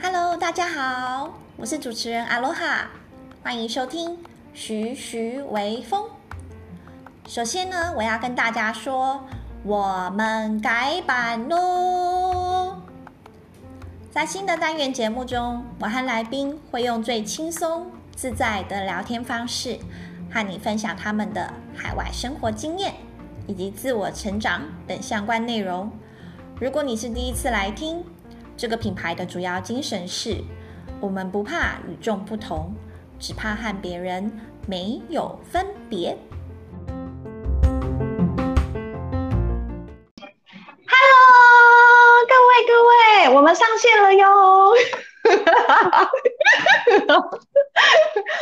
Hello，大家好，我是主持人阿罗哈，欢迎收听徐徐微风。首先呢，我要跟大家说，我们改版喽！在新的单元节目中，我和来宾会用最轻松自在的聊天方式，和你分享他们的海外生活经验以及自我成长等相关内容。如果你是第一次来听，这个品牌的主要精神是：我们不怕与众不同，只怕和别人没有分别。Hello，各位各位，我们上线了哟！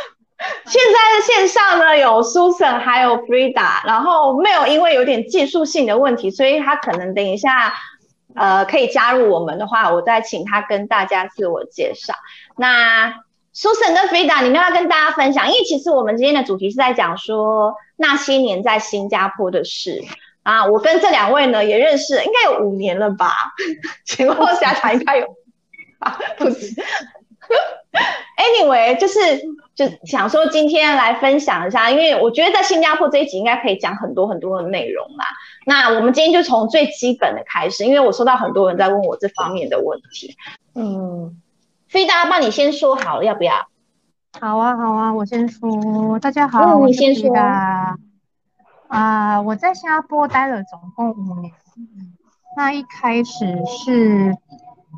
现在的线上呢，有 Susan 还有 Frida，然后 Mel 因为有点技术性的问题，所以他可能等一下。呃，可以加入我们的话，我再请他跟大家自我介绍。那 Susan 跟 Frida，你们要跟大家分享，因为其实我们今天的主题是在讲说那些年在新加坡的事啊。我跟这两位呢也认识，应该有五年了吧？情况下场应该有啊，不是。Anyway，就是就想说今天来分享一下，因为我觉得在新加坡这一集应该可以讲很多很多的内容啦。那我们今天就从最基本的开始，因为我收到很多人在问我这方面的问题。嗯，所以大家帮你先说好了，要不要？好啊，好啊，我先说。大家好，嗯、你先说。啊、呃，我在新加坡待了总共五年。那一开始是。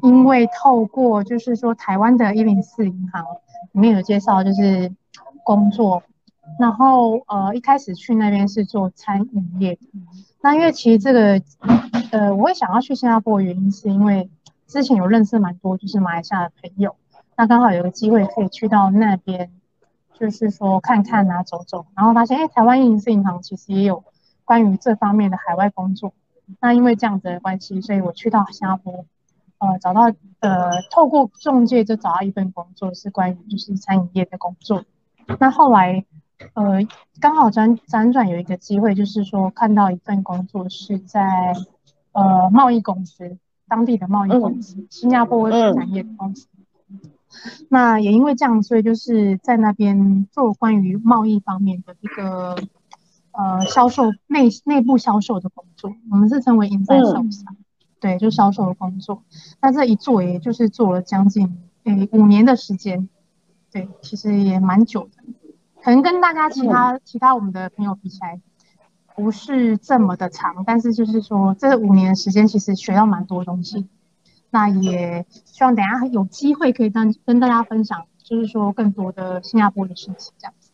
因为透过就是说台湾的一零四银行里面有介绍，就是工作，然后呃一开始去那边是做餐饮业的。那因为其实这个呃我会想要去新加坡的原因是因为之前有认识蛮多就是马来西亚的朋友，那刚好有个机会可以去到那边，就是说看看啊走走，然后发现哎台湾一零四银行其实也有关于这方面的海外工作。那因为这样子的关系，所以我去到新加坡。呃，找到呃，透过中介就找到一份工作，是关于就是餐饮业的工作。那后来呃，刚好辗辗转有一个机会，就是说看到一份工作是在呃贸易公司，当地的贸易公司，嗯、新加坡产业的公司。嗯、那也因为这样，所以就是在那边做关于贸易方面的一个呃销售内内部销售的工作，我们是称为 inside sales。嗯对，就销售的工作，那这一做也就是做了将近诶五年的时间，对，其实也蛮久的，可能跟大家其他、嗯、其他我们的朋友比起来，不是这么的长，但是就是说这五年的时间其实学到蛮多东西，那也希望等下有机会可以跟跟大家分享，就是说更多的新加坡的事情这样子。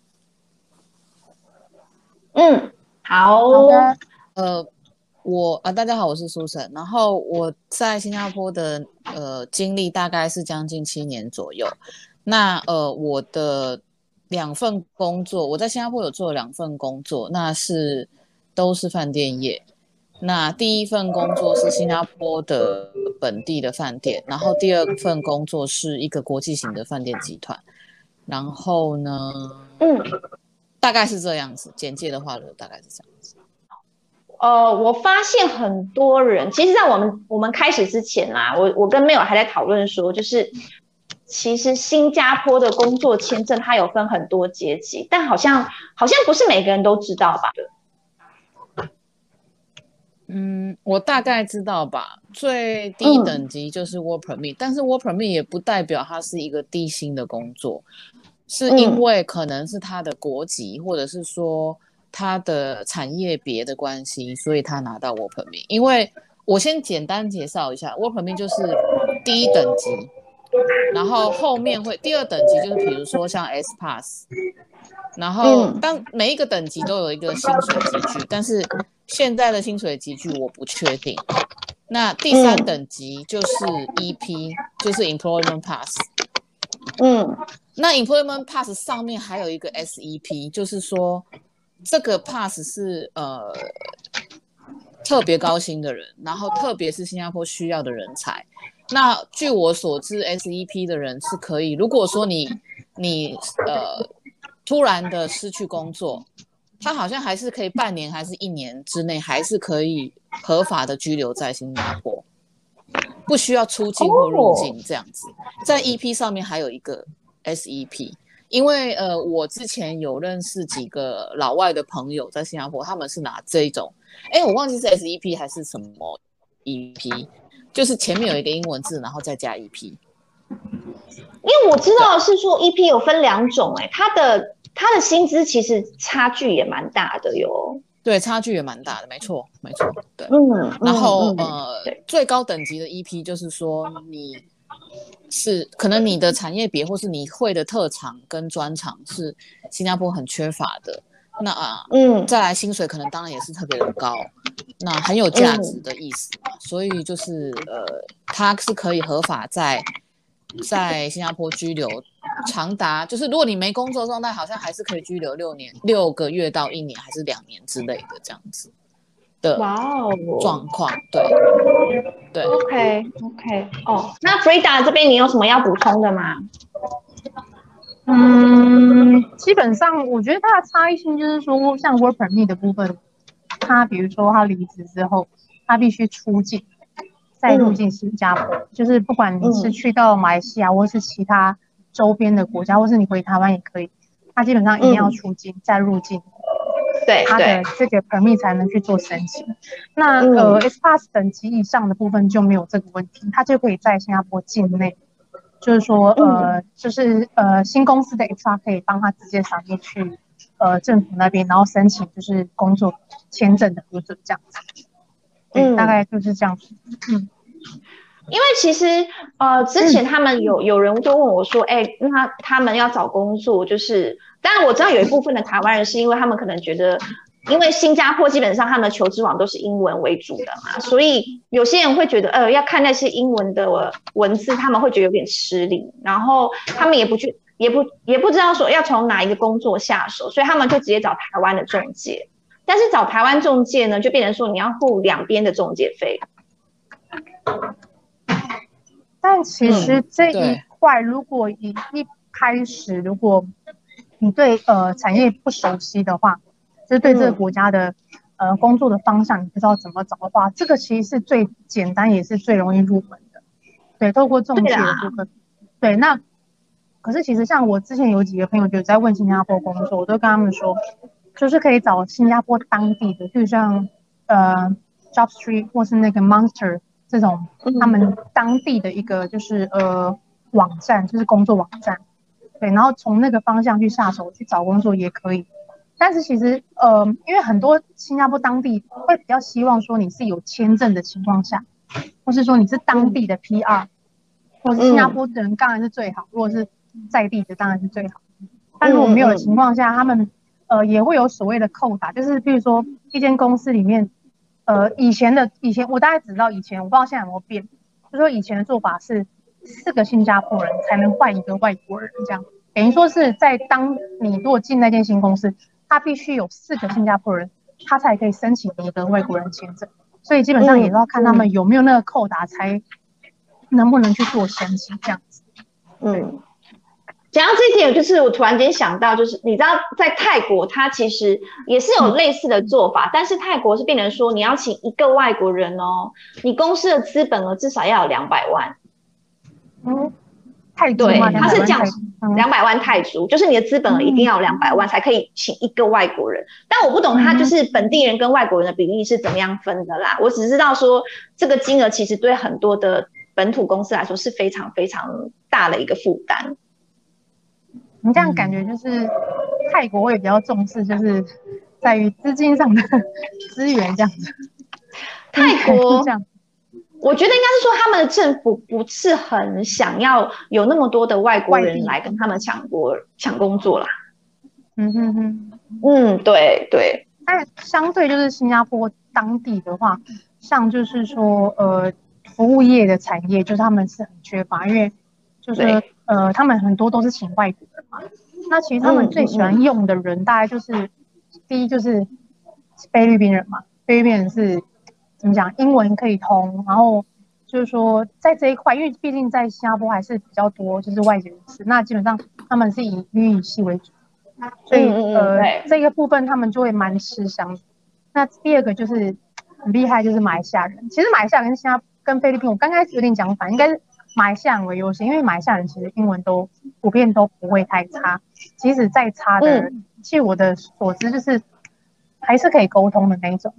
嗯，好，好的，呃。我啊，大家好，我是苏晨。然后我在新加坡的呃经历大概是将近七年左右。那呃，我的两份工作，我在新加坡有做两份工作，那是都是饭店业。那第一份工作是新加坡的本地的饭店，然后第二份工作是一个国际型的饭店集团。然后呢，嗯，大概是这样子。简介的话呢，大概是这样子。呃，我发现很多人，其实，在我们我们开始之前啦，我我跟 Mel 还在讨论说，就是其实新加坡的工作签证它有分很多阶级，但好像好像不是每个人都知道吧？嗯，我大概知道吧。最低等级就是 Work Permit，嗯，但是 Work Permit 也不代表它是一个低薪的工作，是因为可能是他的国籍，或者是说。他的产业别的关系，所以他拿到 Work Permit。因为我先简单介绍一下，Work Permit 就是第一等级，然后后面会第二等级就是比如说像 S Pass，然后当每一个等级都有一个薪水集聚，但是现在的薪水集聚我不确定。那第三等级就是 EP，就是 Employment Pass。嗯，那 Employment Pass 上面还有一个 SEP，就是说。这个 pass 是呃特别高薪的人，然后特别是新加坡需要的人才。那据我所知，SEP 的人是可以，如果说你你呃突然的失去工作，他好像还是可以半年还是一年之内还是可以合法的居留在新加坡，不需要出境或入境这样子。在 EP 上面还有一个 SEP，因为呃，我之前有认识几个老外的朋友在新加坡，他们是拿这一种，哎，我忘记是 SEP 还是什么 EP，就是前面有一个英文字，然后再加 EP。因为我知道是说 EP 有分两种，欸，哎，他的它的薪资其实差距也蛮大的哟。对，差距也蛮大的，没错，没错，对。嗯，然后、嗯、呃，最高等级的 EP 就是说你是可能你的产业别或是你会的特长跟专长是新加坡很缺乏的，那啊，嗯，再来薪水可能当然也是特别的高，那很有价值的意思嘛，嗯、所以就是呃，它是可以合法在在新加坡居留。长达就是，如果你没工作状态，好像还是可以居留六年、六个月到一年，还是两年之类的这样子的哇哦状况。对对，OK OK 哦。那 Frida 这边你有什么要补充的吗？嗯，基本上我觉得它的差异性就是说，像 Work Permit 的部分，他比如说他离职之后，他必须出境再入境新加坡，嗯、就是不管你是去到马来西亚或是其他。周边的国家，或是你回台湾也可以，他基本上一定要出境、嗯、再入境，对，他的这个 permit 才能去做申请。那、嗯、呃，S Pass 等级以上的部分就没有这个问题，他就可以在新加坡境内，就是说呃，就是呃，新公司的 HR 可以帮他直接上面去呃政府那边，然后申请就是工作签证的核准这样子。嗯，大概就是这样子。嗯。因为其实，呃，之前他们有有人就问我说，哎、欸，那他们要找工作，就是，当然我知道有一部分的台湾人是因为他们可能觉得，因为新加坡基本上他们的求职网都是英文为主的嘛，所以有些人会觉得，呃，要看那些英文的文字，他们会觉得有点吃力，然后他们也不去，也不也不知道说要从哪一个工作下手，所以他们就直接找台湾的中介，但是找台湾中介呢，就变成说你要付两边的中介费。但其实这一块，如果一一开始，如果你对呃产业不熟悉的话，就是对这个国家的呃工作的方向你不知道怎么找的话，这个其实是最简单也是最容易入门的。对，透过中介的部分。对，那可是其实像我之前有几个朋友就在问新加坡工作，我都跟他们说，就是可以找新加坡当地的，就像呃 JobStreet 或是那个 Monster。这种他们当地的一个就是呃网站，就是工作网站，对，然后从那个方向去下手去找工作也可以。但是其实呃，因为很多新加坡当地会比较希望说你是有签证的情况下，或是说你是当地的 PR，或是新加坡人当然是最好，如果是在地的当然是最好。但如果没有的情况下，他们呃也会有所谓的扣打，就是比如说一间公司里面。呃，以前的以前我大概只知道以前，我不知道现在有没有变。就说以前的做法是四个新加坡人才能换一个外国人，这样等于说是在当你如果进那间新公司，他必须有四个新加坡人，他才可以申请一个外国人签证。所以基本上也要看他们有没有那个扣打，才能不能去做申请这样子。嗯。讲到这一点，就是我突然间想到，就是你知道，在泰国，它其实也是有类似的做法，嗯、但是泰国是变成说，你要请一个外国人哦，你公司的资本额至少要有两百万。嗯，泰铢对，它是这样，两百万泰铢，就是你的资本额一定要有两百万才可以请一个外国人。但我不懂，他就是本地人跟外国人的比例是怎么样分的啦。我只知道说，这个金额其实对很多的本土公司来说是非常非常大的一个负担。你这样感觉就是泰国会比较重视，就是在于资金上的 资源这样子。泰国 这样，我觉得应该是说他们的政府不是很想要有那么多的外国人来跟他们抢国抢工作啦。嗯哼哼，嗯，对对。但相对就是新加坡当地的话，像就是说呃服务业的产业，就是他们是很缺乏，因为就是。呃，他们很多都是请外国人嘛。那其实他们最喜欢用的人，大概就是、嗯嗯、第一就是菲律宾人嘛。菲律宾人是怎么讲？英文可以通，然后就是说在这一块，因为毕竟在新加坡还是比较多就是外籍人士，那基本上他们是以英语系为主，所以、嗯、呃这个部分他们就会蛮吃香。那第二个就是很厉害，就是马来西亚人。其实马来西亚跟新加跟菲律宾，我刚开始有点讲反，应该是马来西亚人为优先，因为马来西亚人其实英文都普遍都不会太差，即使再差的人，据、嗯、我的所知，就是还是可以沟通的那一种。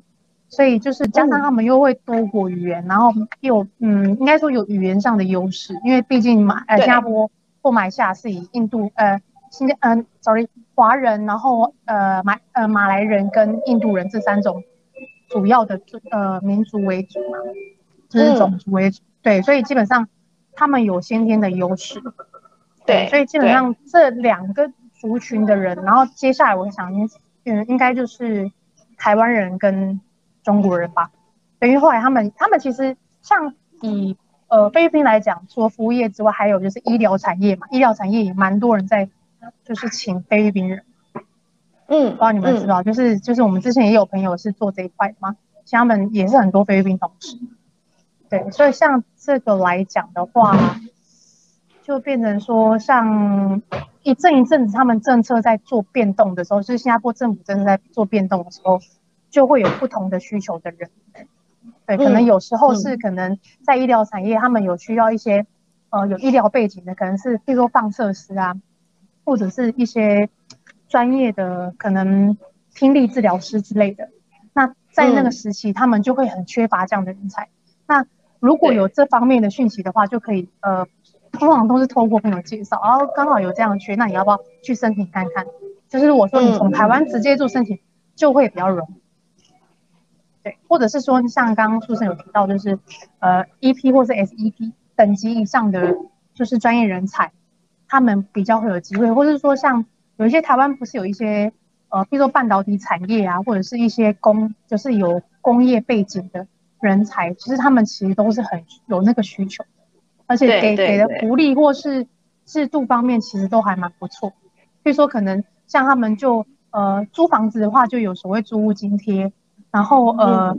所以就是加上他们又会多国语言，嗯、然后又嗯，应该说有语言上的优势，因为毕竟马呃新加坡或马来西亚是以印度呃新加嗯、呃、sorry 华人，然后呃马呃马来人跟印度人这三种主要的呃民族为主嘛，就是种族为主，嗯、对，所以基本上他们有先天的优势，对，所以基本上这两个族群的人，然后接下来我想嗯应该就是台湾人跟。中国人吧，等于后来他们，他们其实像以呃菲律宾来讲，除了服务业之外，还有就是医疗产业嘛，医疗产业也蛮多人在，就是请菲律宾人。嗯，不知道你们知道，嗯、就是就是我们之前也有朋友是做这一块的嘛，像他们也是很多菲律宾同事。对，所以像这个来讲的话，就变成说，像一阵一阵子他们政策在做变动的时候，就是新加坡政府正在做变动的时候。就会有不同的需求的人，对，可能有时候是可能在医疗产业，他们有需要一些，呃，有医疗背景的，可能是譬如说放射师啊，或者是一些专业的可能听力治疗师之类的。那在那个时期，他们就会很缺乏这样的人才。那如果有这方面的讯息的话，就可以，呃，通常都是透过朋友介绍，然后刚好有这样的缺，那你要不要去申请看看？就是我说你从台湾直接做申请，就会比较容易。对，或者是说像刚刚书生有提到，就是呃 EP 或是 SEP 等级以上的就是专业人才，他们比较会有机会，或者是说像有一些台湾不是有一些呃，比如说半导体产业啊，或者是一些工，就是有工业背景的人才，其实他们其实都是很有那个需求，而且给给的福利或是制度方面其实都还蛮不错。比如说可能像他们就呃租房子的话，就有所谓租屋津贴。然后呃，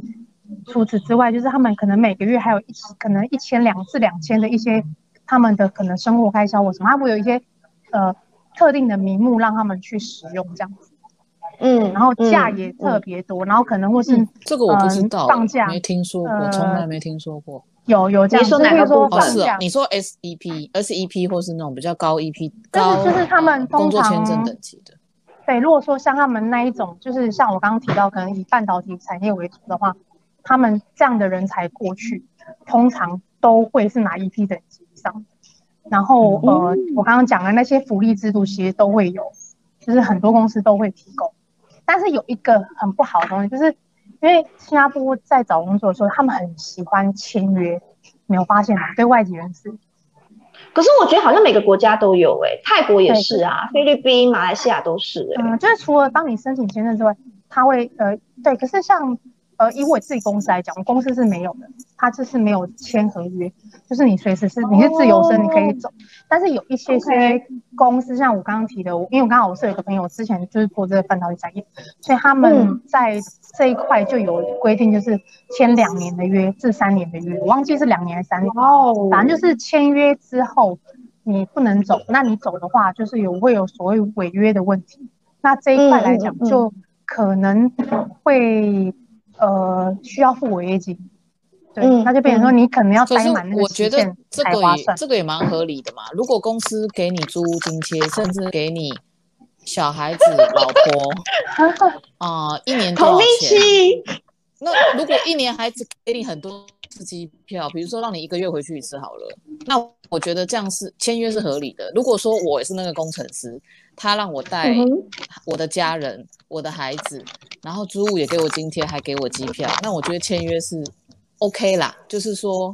除此之外，就是他们可能每个月还有一可能一千两至两千的一些他们的可能生活开销或什么，他会有一些呃特定的名目让他们去使用这样子。嗯，然后假也特别多，然后可能或是这个我不知道，放假没听说过，从来没听说过。有有这样，你说哪个部分？是啊，你说 S E P S E P 或是那种比较高 E P 但是就是他们工作签证等级的。对，如果说像他们那一种，就是像我刚刚提到，可能以半导体产业为主的话，他们这样的人才过去，通常都会是拿一批等级以上。然后呃，我刚刚讲的那些福利制度其实都会有，就是很多公司都会提供。但是有一个很不好的东西，就是因为新加坡在找工作的时候，他们很喜欢签约，没有发现吗？对外籍人士。可是我觉得好像每个国家都有哎、欸，泰国也是啊，菲律宾、马来西亚都是。嗯，就是除了帮你申请签证之外，他会呃，对，可是像呃，以我自己公司来讲，我公司是没有的，他就是没有签合约，就是你随时是你是自由身，你可以走。Oh, 但是有一些些公司.像我刚刚提的，因为我刚好我是有一个朋友之前就是做这个半导体产业，所以他们在这一块就有规定，就是签两年的约至三年的约，我忘记是两年还是三年。哦、oh.，反正就是签约之后你不能走，那你走的话就是有会有所谓违约的问题。那这一块来讲，就可能会。呃，需要付违约金，对、嗯，那就变成说你可能要待满那个时间才划算。这个也蛮合理的嘛。如果公司给你租屋津贴，甚至给你小孩子、老婆 啊、呃，一年多少钱？那如果一年孩子给你很多次机票，比如说让你一个月回去一次好了，那我觉得这样是签约是合理的。如果说我也是那个工程师，他让我带我的家人、嗯、我的孩子。然后租屋也给我津贴，还给我机票，那我觉得签约是 OK 啦，就是说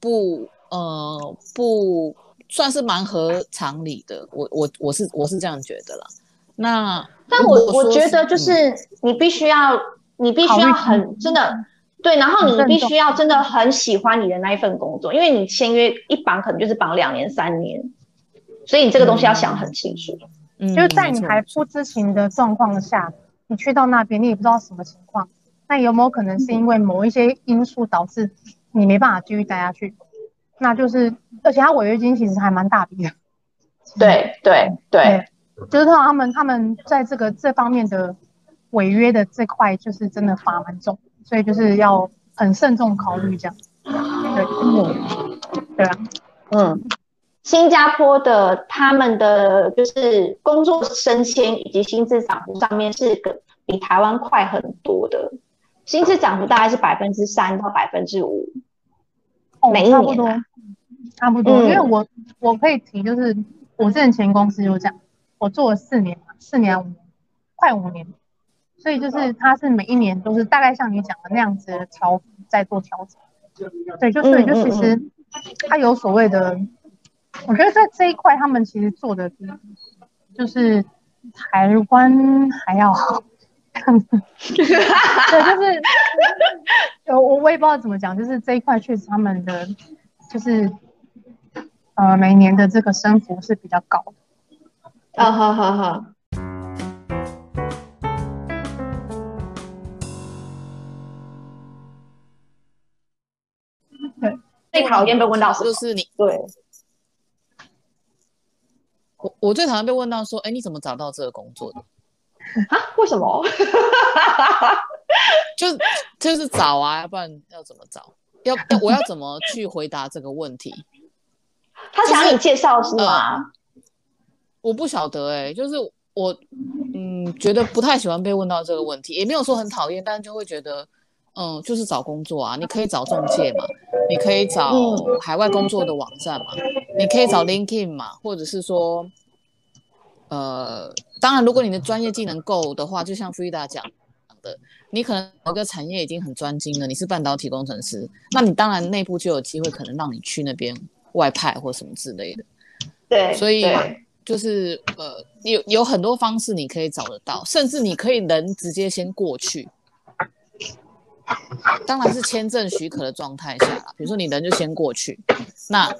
不呃不算是蛮合常理的，我我我是我是这样觉得啦。那但我我觉得就是你必须要、嗯、你必须要很真的对，然后你必须要真的很喜欢你的那一份工作，因为你签约一绑可能就是绑两年三年，所以你这个东西要想很清楚，嗯，就是在你还不知情的状况下。你去到那边，你也不知道什么情况，那有没有可能是因为某一些因素导致你没办法继续待下去？那就是，而且他违约金其实还蛮大笔的。对对对，就是他们他们在这个这方面的违约的这块，就是真的罚蛮重。所以就是要很慎重考虑这样。对，嗯，对啊，嗯，新加坡的他们的就是工作升迁以及薪资涨幅上面是个比台湾快很多的，薪资涨幅大概是百分之三到百分之五，每一年、啊。差不多，因为我我可以提，就是我之前前公司就这样，我做了四年嘛，四年五年，快五年，所以就是它是每一年都是大概像你讲的那样子的调在做调整，对，就所以就其实它有所谓的，我觉得在这一块他们其实做的比就是台湾还要好，对，就是我我也不知道怎么讲，就是这一块确实他们的就是。呃，每年的这个升幅是比较高的。啊，好好好。最讨厌被问到就是你。对。我我最讨厌被问到说，哎，你怎么找到这个工作的？啊？为什么？就就是找啊，要不然要怎么找？要我要怎么去回答这个问题？他想让你介绍是吗？呃、我不晓得哎、欸，就是我嗯觉得不太喜欢被问到这个问题，也没有说很讨厌，但就会觉得嗯就是找工作啊，你可以找中介嘛，你可以找海外工作的网站嘛，嗯、你可以找 LinkedIn 嘛，或者是说呃当然如果你的专业技能够的话，就像 Frida 讲的，你可能某个产业已经很专精了，你是半导体工程师，那你当然内部就有机会可能让你去那边。外派或什么之类的，对，所以就是呃，有有很多方式你可以找得到，甚至你可以人直接先过去，当然是签证许可的状态下啦，比如说你人就先过去，那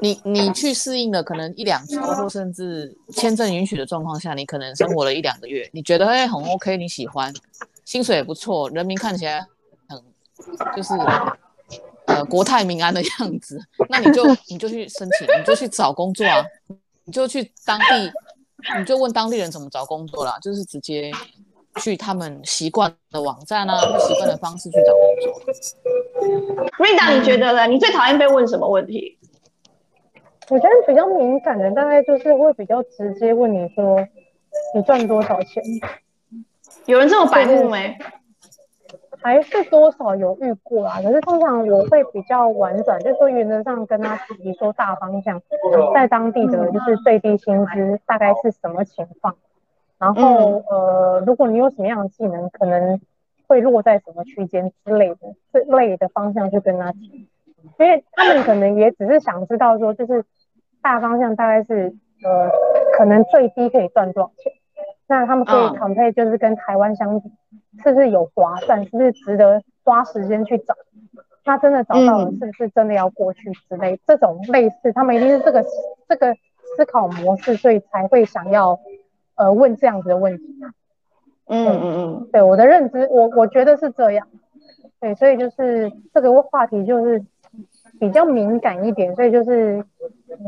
你你去适应了可能一两周，或甚至签证允许的状况下，你可能生活了一两个月，你觉得哎很 OK，你喜欢，薪水也不错，人民看起来很就是。呃，国泰民安的样子，那你就你就去申请，你就去找工作啊，你就去当地，你就问当地人怎么找工作啦，就是直接去他们习惯的网站啊，或习惯的方式去找工作。Frida，你觉得呢？你最讨厌被问什么问题？我觉得比较敏感的，大概就是会比较直接问你说，你赚多少钱？有人这么白目没？还是多少有遇过啦，可是通常我会比较婉转，就是说原则上跟他提说大方向，在当地的就是最低薪资大概是什么情况，然后呃，如果你有什么样的技能，可能会落在什么区间之类的这类的方向去跟他提，因为他们可能也只是想知道说，就是大方向大概是呃，可能最低可以赚多少钱，那他们可以 compare 就是跟台湾相比。是不是有划算？是不是值得花时间去找？那真的找到了，是不是真的要过去之类？嗯、这种类似，他们一定是这个这个思考模式，所以才会想要呃问这样子的问题。嗯嗯嗯，对我的认知，我我觉得是这样。对，所以就是这个话题就是比较敏感一点，所以就是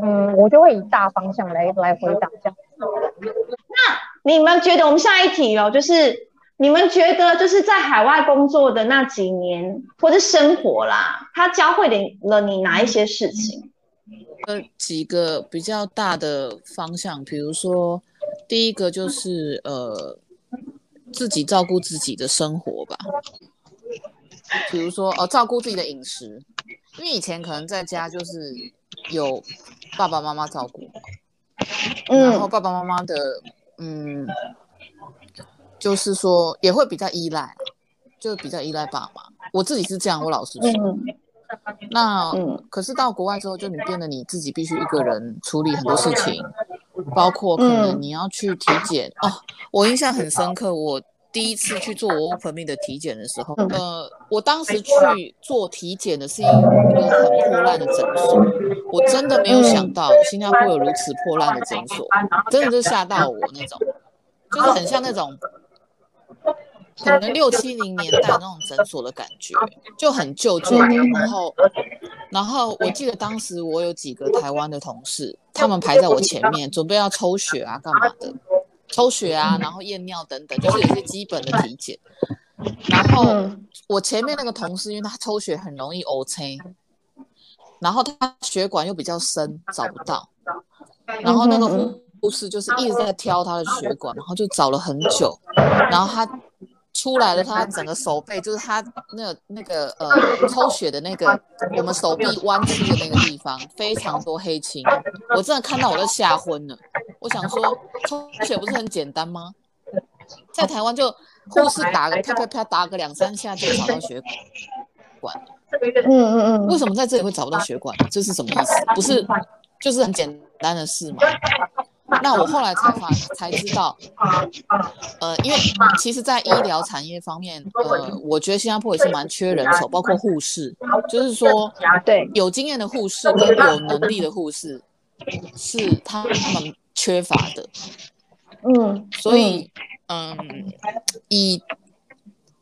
嗯，我就会以大方向来来回答这样。那你们觉得我们下一题哦，就是。你们觉得就是在海外工作的那几年或者生活啦，他教会了你哪一些事情？呃，几个比较大的方向，比如说第一个就是呃，自己照顾自己的生活吧，比如说呃，照顾自己的饮食，因为以前可能在家就是有爸爸妈妈照顾，然后爸爸妈妈的嗯。就是说也会比较依赖，就比较依赖爸妈。我自己是这样，我老实说。嗯、那、嗯、可是到国外之后，就你变得你自己必须一个人处理很多事情，包括可能你要去体检、嗯、哦。我印象很深刻，我第一次去做 Work Permit 的体检的时候，呃，我当时去做体检的是一个很破烂的诊所，我真的没有想到新加坡有如此破烂的诊所，真的是吓到我那种，就是很像那种。可能六七零年代那种诊所的感觉，就很旧旧的。然后，然后我记得当时我有几个台湾的同事，他们排在我前面，准备要抽血啊，干嘛的？抽血啊，然后验尿等等，就是有些基本的体检。然后我前面那个同事，因为他抽血很容易乌青，然后他血管又比较深，找不到。然后那个护士就是一直在挑他的血管，然后就找了很久，然后他出来了，他整个手背就是他那个那个呃抽血的那个我们手臂弯曲的那个地方非常多黑青，我真的看到我都吓昏了。我想说抽血不是很简单吗？在台湾就护士打个啪啪啪打个两三下就找到血管，嗯嗯嗯，为什么在这里会找不到血管？这是什么意思？不是就是很简单的事吗？那我后来才发才知道，呃，因为其实，在医疗产业方面，呃，我觉得新加坡也是蛮缺人手，包括护士，就是说，对，有经验的护士跟有能力的护士是他们缺乏的，嗯，所以，嗯，以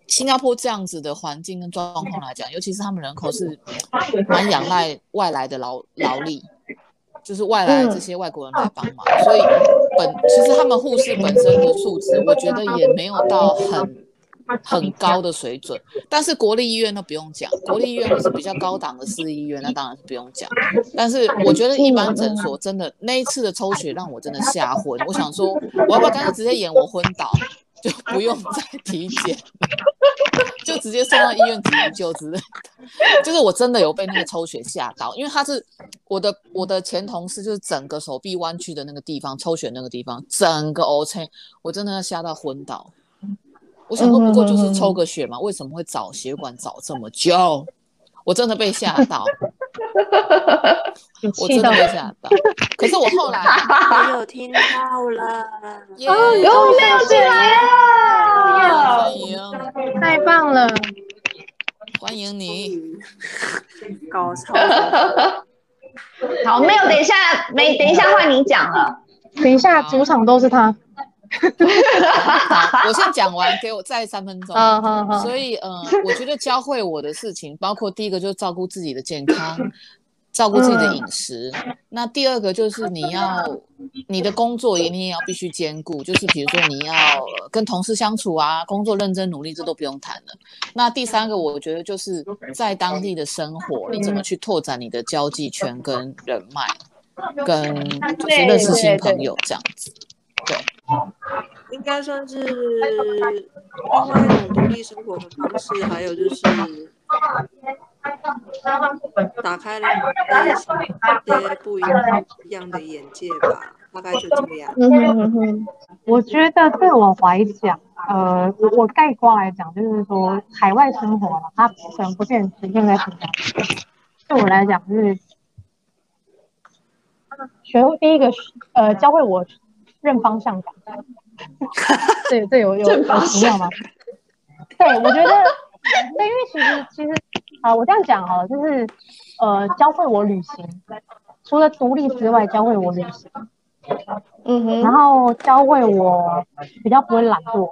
新加坡这样子的环境跟状况来讲，尤其是他们人口是蛮仰赖外来的劳劳力。就是外来这些外国人来帮忙，嗯、所以本其实他们护士本身的素质，我觉得也没有到很很高的水准。但是国立医院都不用讲，国立医院是比较高档的私立医院，那当然是不用讲。但是我觉得一般诊所真的那一次的抽血让我真的吓昏，我想说我要不要干脆直接演我昏倒，就不用 再体检。就直接送到医院急救之类的，就是我真的有被那个抽血吓到，因为他是我的我的前同事，就是整个手臂弯曲的那个地方抽血那个地方，整个 OK，我真的要吓到昏倒。我想说，不过就是抽个血嘛，为什么会找血管找这么久？我真的被吓到，我真的被吓到。可是我后来我有听到了，有没有进来啊？欢迎，太棒了，欢迎你，高超。好，没有，等一下，没，等一下换你讲了，等一下主场都是他。我先讲完，给我再三分钟。好好好。所以，嗯、呃，我觉得教会我的事情，包括第一个就是照顾自己的健康，照顾自己的饮食。嗯、那第二个就是你要你的工作也你也要必须兼顾，就是比如说你要跟同事相处啊，工作认真努力，这都不用谈了。那第三个，我觉得就是在当地的生活，你怎么去拓展你的交际圈跟人脉，跟就是认识新朋友这样子。对。应该算是另外一种独立生活的方式，还有就是打开了一些不一样的眼界吧，大概就这样。嗯哼，我觉得对我来讲，呃，我概括来讲，就是说海外生活嘛，它可能不见局限在新加坡。对我来讲，就是学会第一个，呃，教会我。认方向感，对，对有有有奇妙吗？对，我觉得，对，因为其实其实啊，我这样讲哦，就是呃，教会我旅行，除了独立之外，教会我旅行，嗯哼，然后教会我比较不会懒惰，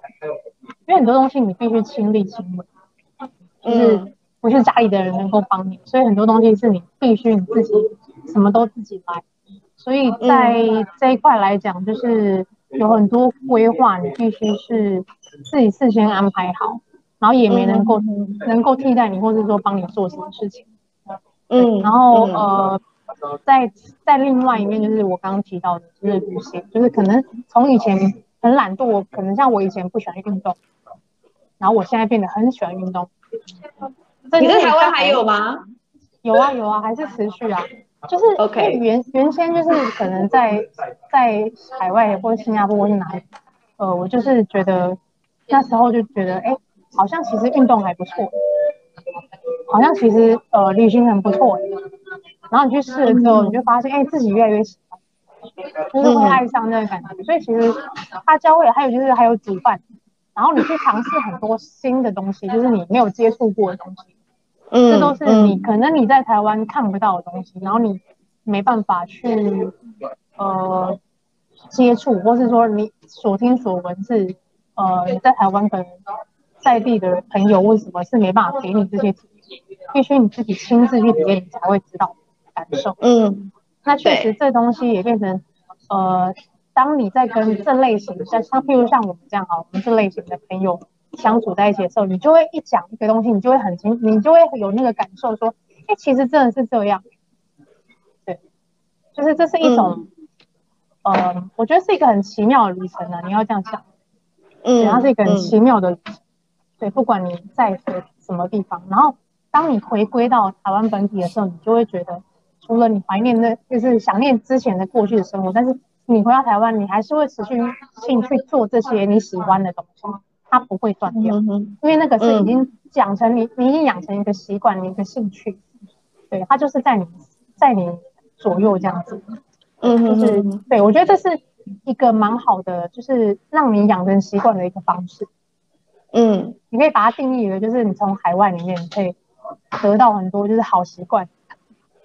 因为很多东西你必须亲力亲为，就是不是家里的人能够帮你，所以很多东西是你必须你自己什么都自己来。所以在这一块来讲，就是有很多规划，你必须是自己事先安排好，然后也没能够能够替代你，或是说帮你做什么事情。嗯，然后呃，在在另外一面，就是我刚刚提到的，就是旅行，就是可能从以前很懒惰，可能像我以前不喜欢运动，然后我现在变得很喜欢运动。你在台湾还有吗？有啊有啊，还是持续啊。就是原 Okay. 原先就是可能在在海外或者新加坡或是哪里，呃，我就是觉得那时候就觉得，哎、欸，好像其实运动还不错，好像其实呃旅行很不错。然后你去试了之后，你就发现，哎、欸，自己越来越喜欢，就是会爱上那个感觉。嗯、所以其实他教会，还有就是还有煮饭，然后你去尝试很多新的东西，就是你没有接触过的东西。嗯，这都是你可能你在台湾看不到的东西，嗯、然后你没办法去呃接触，或是说你所听所闻是呃你在台湾可能在地的朋友为什么是没办法给你这些体验，必须你自己亲自去体验，你才会知道感受。嗯，那确实这东西也变成呃，当你在跟这类型，像像譬如像我们这样啊，我们这类型的朋友相处在一起的时候，你就会一讲一个东西，你就会很清，你就会有那个感受说，哎，其实真的是这样。对，就是这是一种，嗯、呃，我觉得是一个很奇妙的旅程呢、啊。你要这样想，嗯，它是一个很奇妙的旅程。嗯、对，不管你在什么地方，然后当你回归到台湾本体的时候，你就会觉得，除了你怀念的，就是想念之前的过去的生活，但是。你回到台湾，你还是会持续性去做这些你喜欢的东西，它不会断掉，因为那个是已经养成你，你已经养成一个习惯，你一个兴趣，对，它就是在你，在你左右这样子，嗯，就是对，我觉得这是一个蛮好的，就是让你养成习惯的一个方式，嗯，你可以把它定义为就是你从海外里面可以得到很多就是好习惯，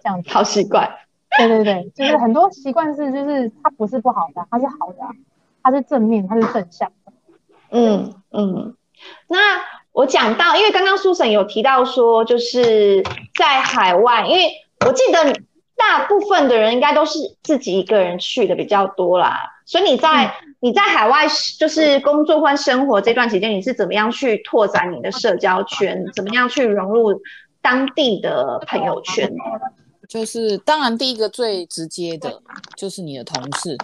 这样子，好习惯。对对对，就是很多习惯是，就是它不是不好的，它是好的，它是正面，它是正向的。嗯嗯，那我讲到，因为刚刚 Susan 有提到说，就是在海外，因为我记得大部分的人应该都是自己一个人去的比较多啦，所以你在、嗯、你在海外就是工作或生活这段期间，你是怎么样去拓展你的社交圈，怎么样去融入当地的朋友圈？就是，当然，第一个最直接的，就是你的同事。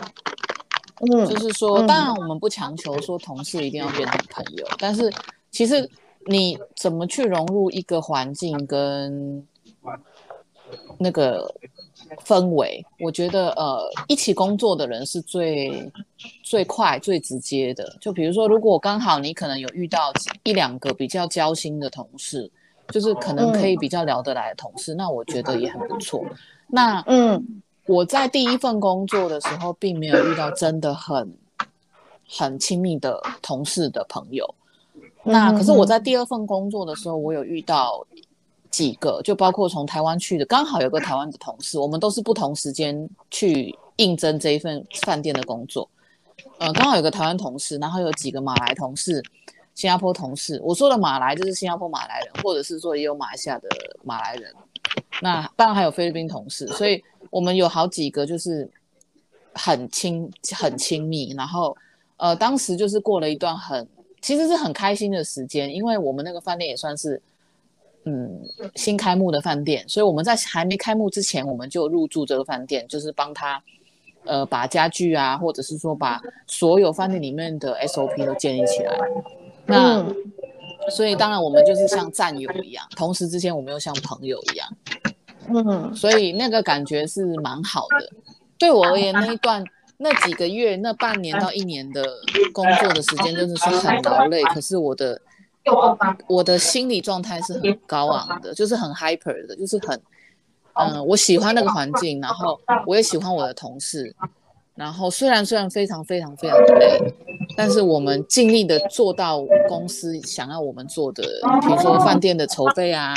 嗯，就是说，当然我们不强求说同事一定要变成朋友，嗯、但是其实你怎么去融入一个环境跟那个氛围，我觉得呃，一起工作的人是最最快最直接的。就比如说，如果刚好你可能有遇到一两个比较交心的同事。就是可能可以比较聊得来的同事，嗯、那我觉得也很不错。那嗯，我在第一份工作的时候，并没有遇到真的很很亲密的同事的朋友。嗯、那可是我在第二份工作的时候，我有遇到几个，就包括从台湾去的，刚好有个台湾的同事，我们都是不同时间去应征这一份饭店的工作。呃，刚好有个台湾同事，然后有几个马来同事。新加坡同事，我说的马来就是新加坡马来人，或者是说也有马来西亚的马来人。那当然还有菲律宾同事，所以我们有好几个就是很亲很亲密。然后呃，当时就是过了一段很其实是很开心的时间，因为我们那个饭店也算是嗯新开幕的饭店，所以我们在还没开幕之前，我们就入住这个饭店，就是帮他呃把家具啊，或者是说把所有饭店里面的 SOP 都建立起来。那，所以当然我们就是像战友一样，同时之间我们又像朋友一样，嗯，所以那个感觉是蛮好的。对我而言，那一段那几个月、那半年到一年的工作的时间，真的是很劳累。可是我的我的心理状态是很高昂的，就是很 hyper 的，就是很嗯，我喜欢那个环境，然后我也喜欢我的同事。然后虽然虽然非常非常非常的累，但是我们尽力的做到公司想要我们做的，比如说饭店的筹备啊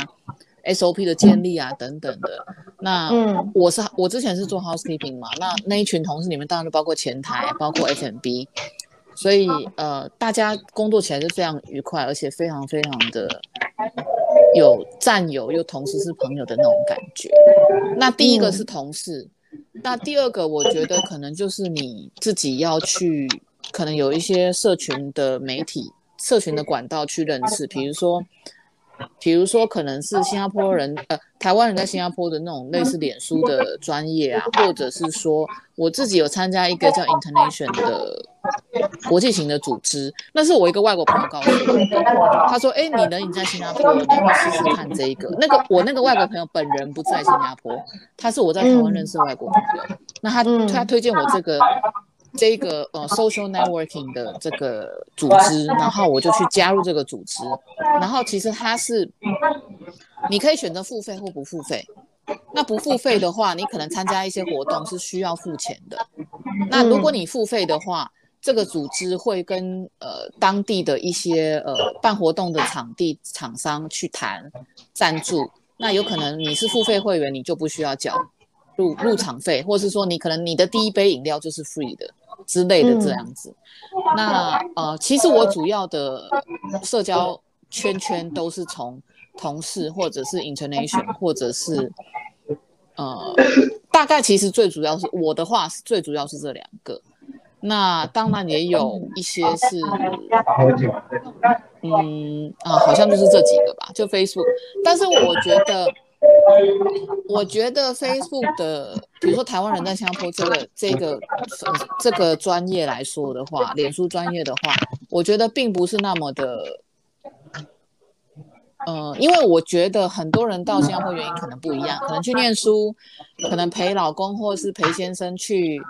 ，SOP 的建立啊等等的。那我是我之前是做 housekeeping 嘛，那那一群同事里面当然就包括前台，包括 F&B，所以呃大家工作起来是非常愉快，而且非常非常的有战友又同时是朋友的那种感觉。那第一个是同事。那第二个，我觉得可能就是你自己要去，可能有一些社群的媒体、社群的管道去认识，比如说，比如说可能是新加坡人，呃，台湾人在新加坡的那种类似脸书的专业啊，或者是说我自己有参加一个叫 Internation 的。国际型的组织，那是我一个外国朋友告诉我，他说：“哎，你能你在新加坡，你要试试看这一个？那个我那个外国朋友本人不在新加坡，他是我在台湾认识的外国朋友。那他他推荐我这个这个呃 social networking 的这个组织，然后我就去加入这个组织。然后其实它是你可以选择付费或不付费。那不付费的话，你可能参加一些活动是需要付钱的。那如果你付费的话，这个组织会跟呃当地的一些呃办活动的场地厂商去谈赞助，那有可能你是付费会员，你就不需要缴入入场费，或是说你可能你的第一杯饮料就是 free 的之类的这样子。那呃，其实我主要的社交圈圈都是从同事或者是 international 或者是呃，大概其实最主要是我的话是最主要是这两个。那当然也有一些是，嗯啊，好像就是这几个吧，就 Facebook。但是我觉得，我觉得 Facebook 的，比如说台湾人在新加坡这个这个这个专业来说的话，脸书专业的话，我觉得并不是那么的，嗯，因为我觉得很多人到新加坡原因可能不一样，可能去念书，可能陪老公或是陪先生去。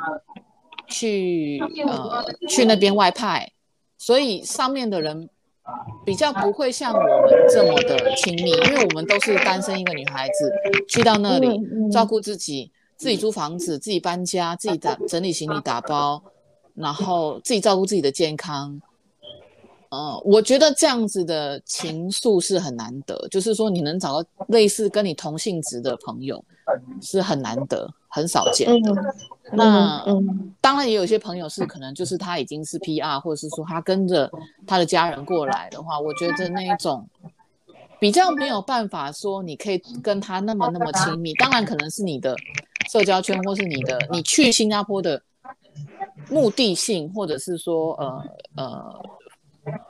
去呃去那边外派，所以上面的人比较不会像我们这么的亲密，因为我们都是单身一个女孩子，去到那里照顾自己，自己租房子，自己搬家，自己打整理行李打包，然后自己照顾自己的健康。呃，我觉得这样子的情愫是很难得，就是说你能找到类似跟你同性质的朋友是很难得。很少见的，嗯、那、嗯、当然也有些朋友是可能就是他已经是 PR，或者是说他跟着他的家人过来的话，我觉得那一种比较没有办法说你可以跟他那么那么亲密。当然可能是你的社交圈，或是你的你去新加坡的目的性，或者是说呃呃。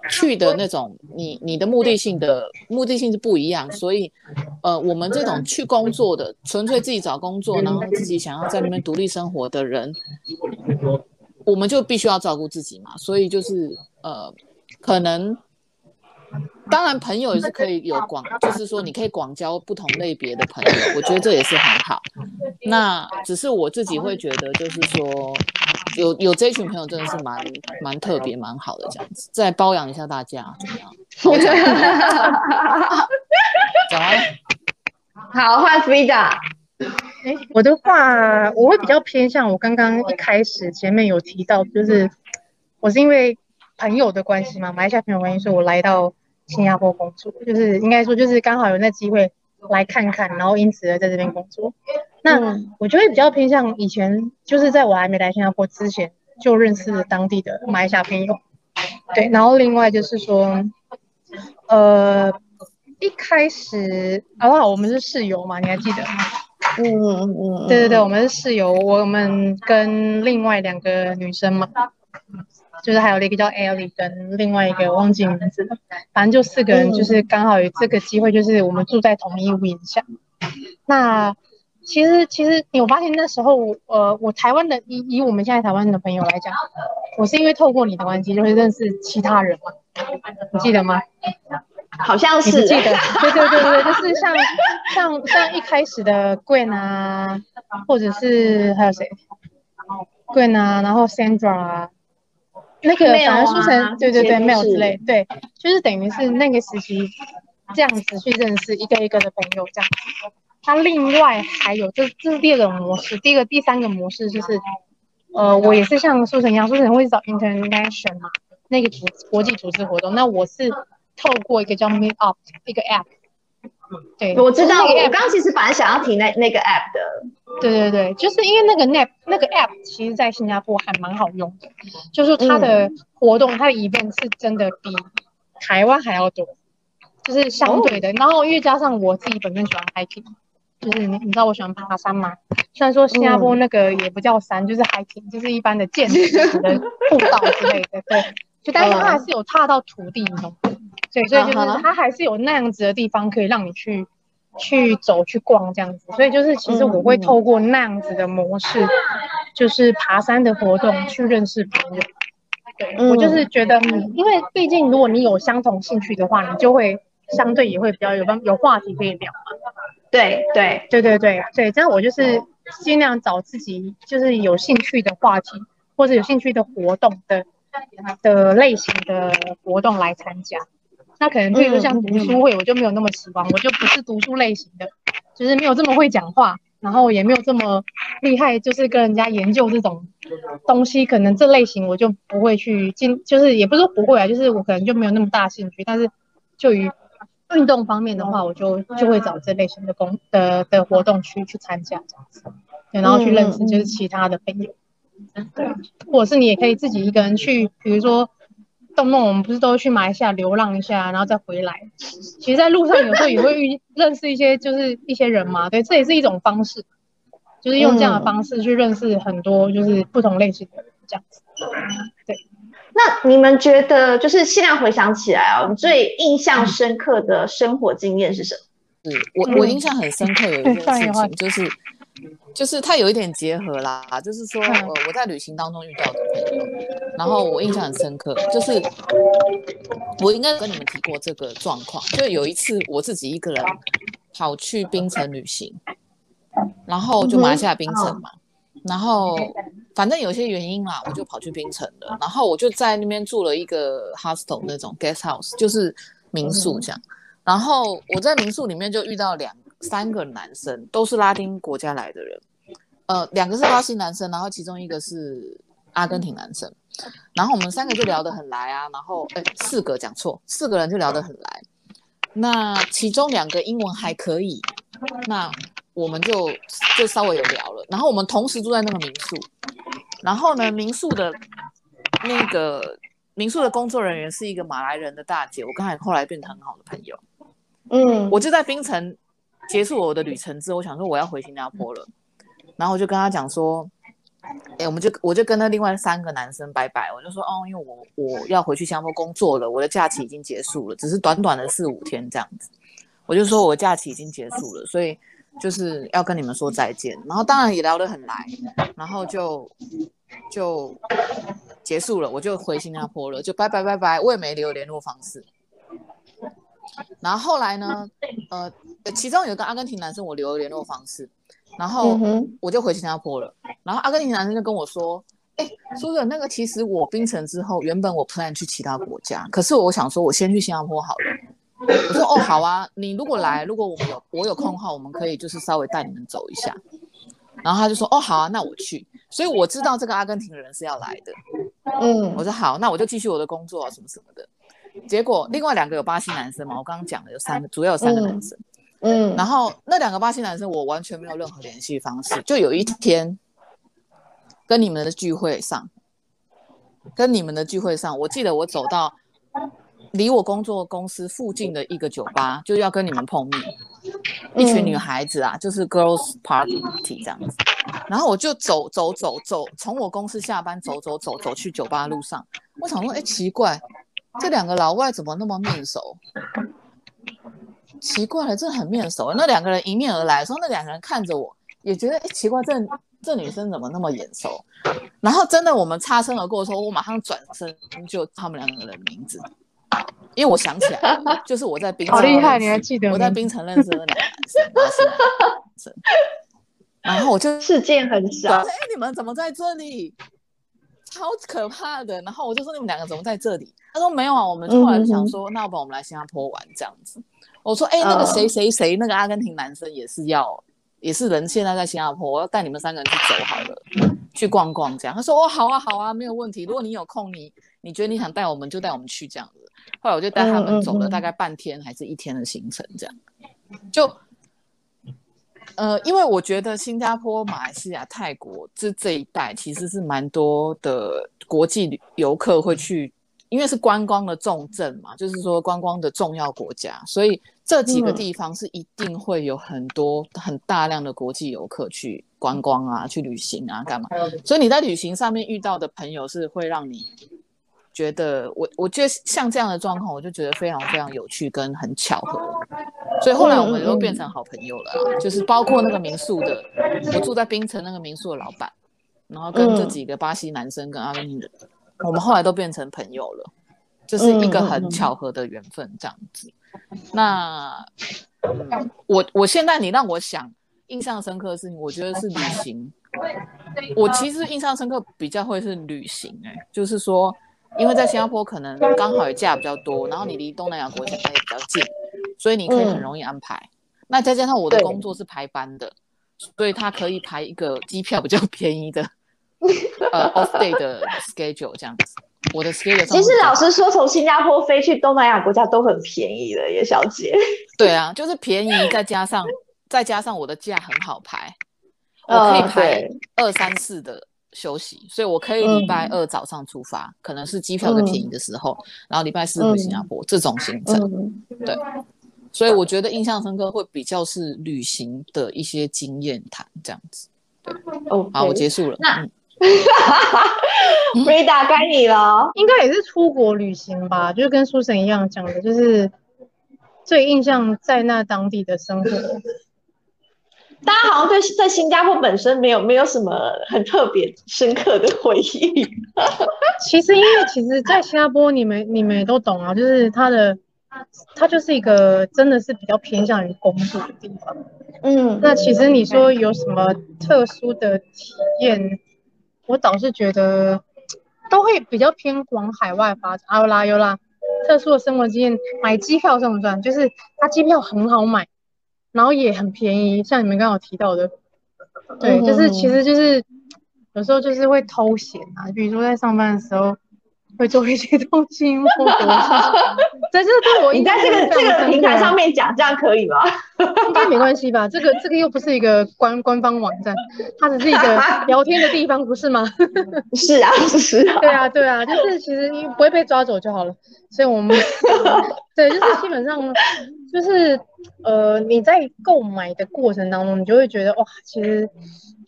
去的那种，你你的目的性的目的性是不一样，所以，呃，我们这种去工作的，纯粹自己找工作，然后自己想要在那边独立生活的人，我们就必须要照顾自己嘛，所以就是呃，可能，当然朋友也是可以有广，就是说你可以广交不同类别的朋友，我觉得这也是很好。那只是我自己会觉得，就是说。有有这群朋友真的是蛮蛮特别蛮好的，这样子再包养一下大家怎么样？讲完了，好，换 Frida。哎，我的话我会比较偏向我刚刚一开始前面有提到，就是我是因为朋友的关系嘛，马来西亚朋友关系，所以我来到新加坡工作，就是应该说就是刚好有那机会来看看，然后因此而在这边工作。那我就会比较偏向以前，就是在我还没来新加坡之前就认识当地的马来西亚朋友，对。然后另外就是说，呃，一开始好不好？我们是室友嘛，你还记得吗？嗯嗯嗯。对对对，我们是室友，我们跟另外两个女生嘛，就是还有一个叫 Ellie，跟另外一个忘记名字了，反正就四个人，就是刚好有这个机会，就是我们住在同一屋檐下。那其实，其实你有发现那时候我，呃，我台湾的以以我们现在台湾的朋友来讲，我是因为透过你的关系就会认识其他人嘛，你记得吗？好像是，记得，对对对对，就是像像像一开始的 Gwen 啊，或者是还有谁，Gwen 啊，然后 Sandra 啊，那个反正书成，对对对，没有之类，对，就是等于是那个时期这样子去认识一个一个的朋友这样。他另外还有，这这是第二个模式，第一个第三个模式就是，呃，我也是像书城一样，书城会找 international 嘛，那个组国际组织活动，那我是透过一个叫 Meet Up 一个 app，对，我知道，我刚刚其实本来想要提那那个 app 的，对对对，就是因为那个 app 那个 app 其实在新加坡还蛮好用的，就是它的活动，嗯、它的 event 是真的比台湾还要多，就是相对的，哦、然后因为加上我自己本身喜欢 hiking。就是你，你知道我喜欢爬山吗？虽然说新加坡那个也不叫山，嗯、就是 hiking，就是一般的健行的步道之类的，对。就但是它还是有踏到土地那种，对，所以就是它还是有那样子的地方可以让你去去走去逛这样子。所以就是其实我会透过那样子的模式，就是爬山的活动去认识朋友。对，我就是觉得，因为毕竟如果你有相同兴趣的话，你就会相对也会比较有方有话题可以聊嘛。对对对对对对，这样我就是尽量找自己就是有兴趣的话题或者有兴趣的活动的的类型的活动来参加。那可能比如说像读书会，我就没有那么喜欢，我就不是读书类型的，就是没有这么会讲话，然后也没有这么厉害，就是跟人家研究这种东西，可能这类型我就不会去进，就是也不是说不会啊，就是我可能就没有那么大兴趣，但是就于。运动方面的话，我就就会找这类型的工的的活动去去参加这样子，对，然后去认识就是其他的朋友，嗯、对，或者是你也可以自己一个人去，比如说动不动我们不是都去马来西亚流浪一下，然后再回来，其实在路上有时候也会遇认识一些就是一些人嘛，对，这也是一种方式，就是用这样的方式去认识很多就是不同类型的人这样子。对。那你们觉得，就是现在回想起来啊，你最印象深刻的生活经验是什么？是我我印象很深刻有一件事情，就是就是它有一点结合啦，就是说呃我在旅行当中遇到的朋友，然后我印象很深刻，就是我应该跟你们提过这个状况，就有一次我自己一个人跑去槟城旅行，然后就马来西亚槟城嘛。然后，反正有些原因啦，我就跑去槟城了。然后我就在那边住了一个 hostel 那种 guest house，就是民宿这样。然后我在民宿里面就遇到两三个男生，都是拉丁国家来的人。呃，两个是巴西男生，然后其中一个是阿根廷男生。然后我们三个就聊得很来啊。然后，哎，四个讲错，四个人就聊得很来。那其中两个英文还可以。那我们就就稍微有聊了，然后我们同时住在那个民宿，然后呢，民宿的那个民宿的工作人员是一个马来人的大姐，我刚才后来变得很好的朋友，嗯，我就在槟城结束我的旅程之后，我想说我要回新加坡了，然后我就跟他讲说，哎，我们就我就跟那另外三个男生拜拜，我就说，哦，因为我我要回去新加坡工作了，我的假期已经结束了，只是短短的四五天这样子，我就说我的假期已经结束了，所以。就是要跟你们说再见，然后当然也聊得很来，然后就就结束了，我就回新加坡了，就拜拜拜拜，我也没留联络方式。然后后来呢，呃，其中有个阿根廷男生我留了联络方式，然后我就回新加坡了。然后阿根廷男生就跟我说：“哎，苏轼，那个其实我槟城之后，原本我 plan 去其他国家，可是我想说我先去新加坡好了。”我说哦，好啊，你如果来，如果我们有我有空的话，我们可以就是稍微带你们走一下。然后他就说哦，好啊，那我去。所以我知道这个阿根廷的人是要来的。嗯，我说好，那我就继续我的工作啊，什么什么的。结果另外两个有巴西男生嘛，我刚刚讲的有三个，主要有三个男生。嗯，然后那两个巴西男生我完全没有任何联系方式。就有一天跟你们的聚会上，跟你们的聚会上，我记得我走到。离我工作公司附近的一个酒吧，就要跟你们碰面，一群女孩子啊，就是 girls party 这样子。然后我就走走走走，从我公司下班走走走走去酒吧路上，我想说，哎，奇怪，这两个老外怎么那么面熟？奇怪了，这很面熟。那两个人迎面而来，说那两个人看着我，也觉得，哎，奇怪，这这女生怎么那么眼熟？然后真的，我们擦身而过的时候，我马上转身就他们两个人的名字。因为我想起来，就是我在冰城，好厉害，你还记得？我在冰城认识的那两个男生，男生，然后我就事件很小，哎，你们怎么在这里？超可怕的！然后我就说你们两个怎么在这里？他说没有啊，我们后来就想说，嗯、那要不然我们来新加坡玩这样子。我说，哎，那个谁谁谁，那个阿根廷男生也是要，也是人，现在在新加坡，我要带你们三个人去走好了，去逛逛这样。他说，哦，好啊，好啊，没有问题。如果你有空，你你觉得你想带我们，就带我们去这样子。后来我就带他们走了大概半天还是一天的行程，这样就呃，因为我觉得新加坡、马来西亚、泰国这这一带其实是蛮多的国际游客会去，因为是观光的重镇嘛，就是说观光的重要国家，所以这几个地方是一定会有很多很大量的国际游客去观光啊、去旅行啊、干嘛。所以你在旅行上面遇到的朋友是会让你。觉得我，我觉得像这样的状况，我就觉得非常非常有趣跟很巧合，所以后来我们都变成好朋友了。嗯嗯、就是包括那个民宿的，我住在槟城那个民宿的老板，然后跟这几个巴西男生跟阿根廷人，嗯、我们后来都变成朋友了，就是一个很巧合的缘分这样子。那、嗯、我我现在你让我想印象深刻的事情，我觉得是旅行。我其实印象深刻比较会是旅行、欸，哎，就是说。因为在新加坡可能刚好也假比较多，然后你离东南亚国家也比较近，所以你可以很容易安排。嗯、那再加上我的工作是排班的，所以他可以排一个机票比较 便宜的，呃，off day 的 schedule 这样子。我的 schedule 其实老实说，从新加坡飞去东南亚国家都很便宜的，叶小姐。对啊，就是便宜，再加上再加上我的假很好排，我可以排二三四的。休息，所以我可以礼拜二早上出发，嗯、可能是机票最便宜的时候，嗯、然后礼拜四回新加坡、嗯、这种行程。嗯、对，所以我觉得印象深刻会比较是旅行的一些经验谈这样子。对，Okay. 好，我结束了。那、嗯、Frida 该你了，应该也是出国旅行吧，就是跟书生一样讲的，就是最印象在那当地的生活。大家好像对在新加坡本身没有没有什么很特别深刻的回忆。其实因为其实，在新加坡你们你们也都懂啊，就是它的它就是一个真的是比较偏向于工作的地方。嗯，那其实你说有什么特殊的体验，我倒是觉得都会比较偏往海外发展。啊，有啦有啦，特殊的生活经验，买机票算不算？就是它机票很好买。然后也很便宜，像你们刚刚有提到的，对，就是其实就是有时候就是会偷闲啊，比如说在上班的时候会做一些 东西或者在 这对我，你在这个这个平台上面讲，这样可以吗？应该没关系吧？这个这个又不是一个官官方网站，它只是一个 聊天的地方，不是吗？是啊，是啊。对啊，对啊，就是其实你不会被抓走就好了，所以我们对，就是基本上就是。呃，你在购买的过程当中，你就会觉得哇，其实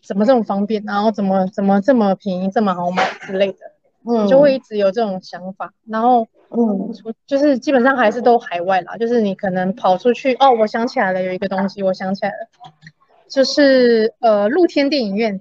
怎么这么方便，然后怎么怎么这么便宜，这么好买之类的，嗯，就会一直有这种想法。然后，嗯，就是基本上还是都海外啦，就是你可能跑出去，哦，我想起来了，有一个东西，我想起来了，就是呃，露天电影院，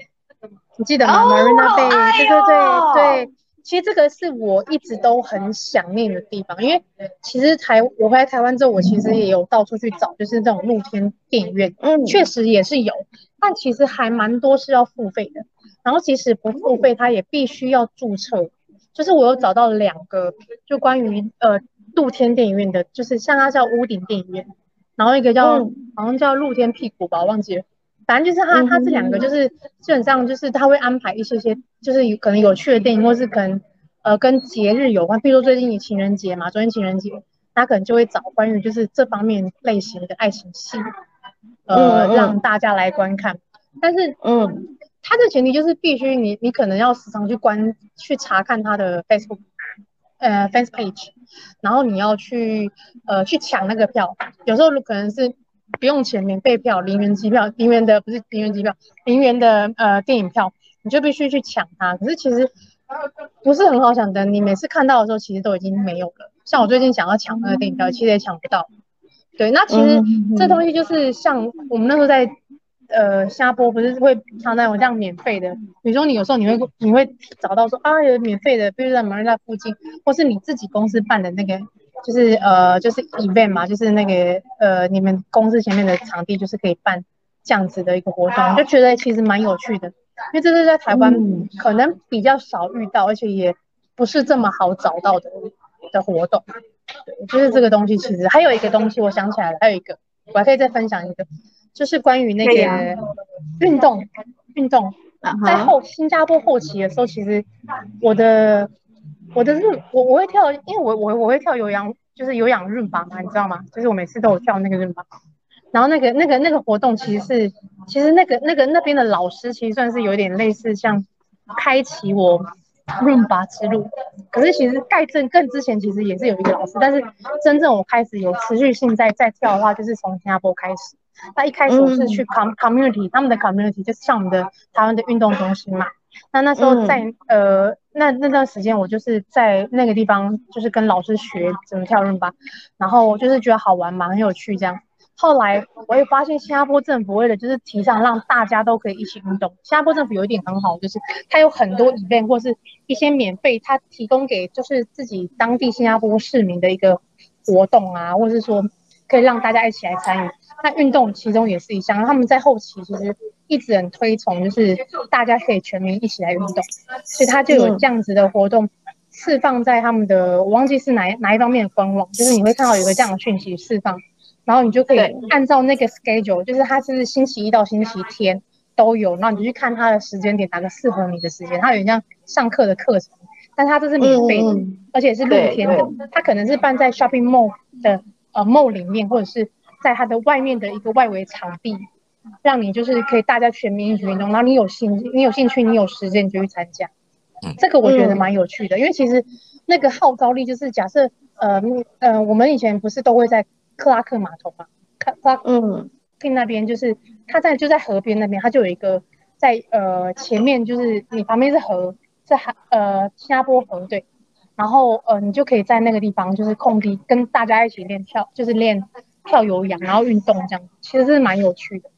你记得吗？Marina Bay，对对对对。其实这个是我一直都很想念的地方，因为其实台我回来台湾之后，我其实也有到处去找，就是这种露天电影院，嗯，确实也是有，但其实还蛮多是要付费的。然后即使不付费，它也必须要注册。就是我有找到两个，就关于呃露天电影院的，就是像它叫屋顶电影院，然后一个叫、嗯、好像叫露天屁股吧，我忘记了。反正就是他，他这两个就是基本上就是他会安排一些些，就是有可能有趣的电影，或是可能呃跟节日有关，比如说最近有情人节嘛，昨天情人节，他可能就会找关于就是这方面类型的爱情戏，呃、嗯、让大家来观看。但是嗯，他的前提就是必须你你可能要时常去观去查看他的 Facebook 呃 Fans Page，然后你要去呃去抢那个票，有时候可能是。不用钱，免费票，零元机票，零元的不是零元机票，零元的呃电影票，你就必须去抢它。可是其实不是很好抢的，你每次看到的时候，其实都已经没有了。像我最近想要抢那个电影票，其实也抢不到。对，那其实这东西就是像我们那时候在呃下播，不是会常常有这样免费的。比如说你有时候你会你会找到说啊有免费的，比如在马尼拉附近，或是你自己公司办的那个。就是呃，就是 event 嘛，就是那个呃，你们公司前面的场地，就是可以办这样子的一个活动，就觉得其实蛮有趣的，因为这是在台湾可能比较少遇到，而且也不是这么好找到的的活动。对，就是这个东西，其实还有一个东西，我想起来了，还有一个，我还可以再分享一个，就是关于那个运动，运动，在后新加坡后期的时候，其实我的。我的日我我会跳，因为我我我会跳有氧，就是有氧润巴嘛，你知道吗？就是我每次都有跳那个润巴，然后那个那个那个活动其实是，其实那个那个那边的老师其实算是有点类似像开启我润巴之路，可是其实盖正更之前其实也是有一个老师，但是真正我开始有持续性在在跳的话，就是从新加坡开始。那一开始我是去 com community，他们的 community 就是像我们的台湾的运动中心嘛。那那时候在、嗯、呃那那段时间我就是在那个地方就是跟老师学怎么跳伦巴，然后就是觉得好玩嘛，很有趣这样。后来我也发现新加坡政府为了就是提倡让大家都可以一起运动，新加坡政府有一点很好，就是它有很多 event 或是一些免费，它提供给就是自己当地新加坡市民的一个活动啊，或是说可以让大家一起来参与。那运动其中也是一项，他们在后期其实一直很推崇，就是大家可以全民一起来运动，所以他就有这样子的活动释放在他们的，我忘记是哪哪一方面的官网，就是你会看到有个这样的讯息释放，然后你就可以按照那个 schedule，就是它是星期一到星期天都有，然后你就去看它的时间点，哪个适合你的时间，它有点像上课的课程，但它这是免费的，而且是露天的，它可能是办在 shopping mall 的呃 mall 里面，或者是。在它的外面的一个外围场地，让你就是可以大家全民一起运动，然后你有兴你有兴趣，你有时间你就去参加。这个我觉得蛮有趣的，因为其实那个号召力就是假设呃呃，我们以前不是都会在克拉克码头嘛，克拉克嗯，那边就是他在就在河边那边，他就有一个在呃前面，就是你旁边是河，是海呃新加坡河对，然后呃你就可以在那个地方就是空地跟大家一起练跳，就是练跳有氧，然后运动这样，其实是蛮有趣的。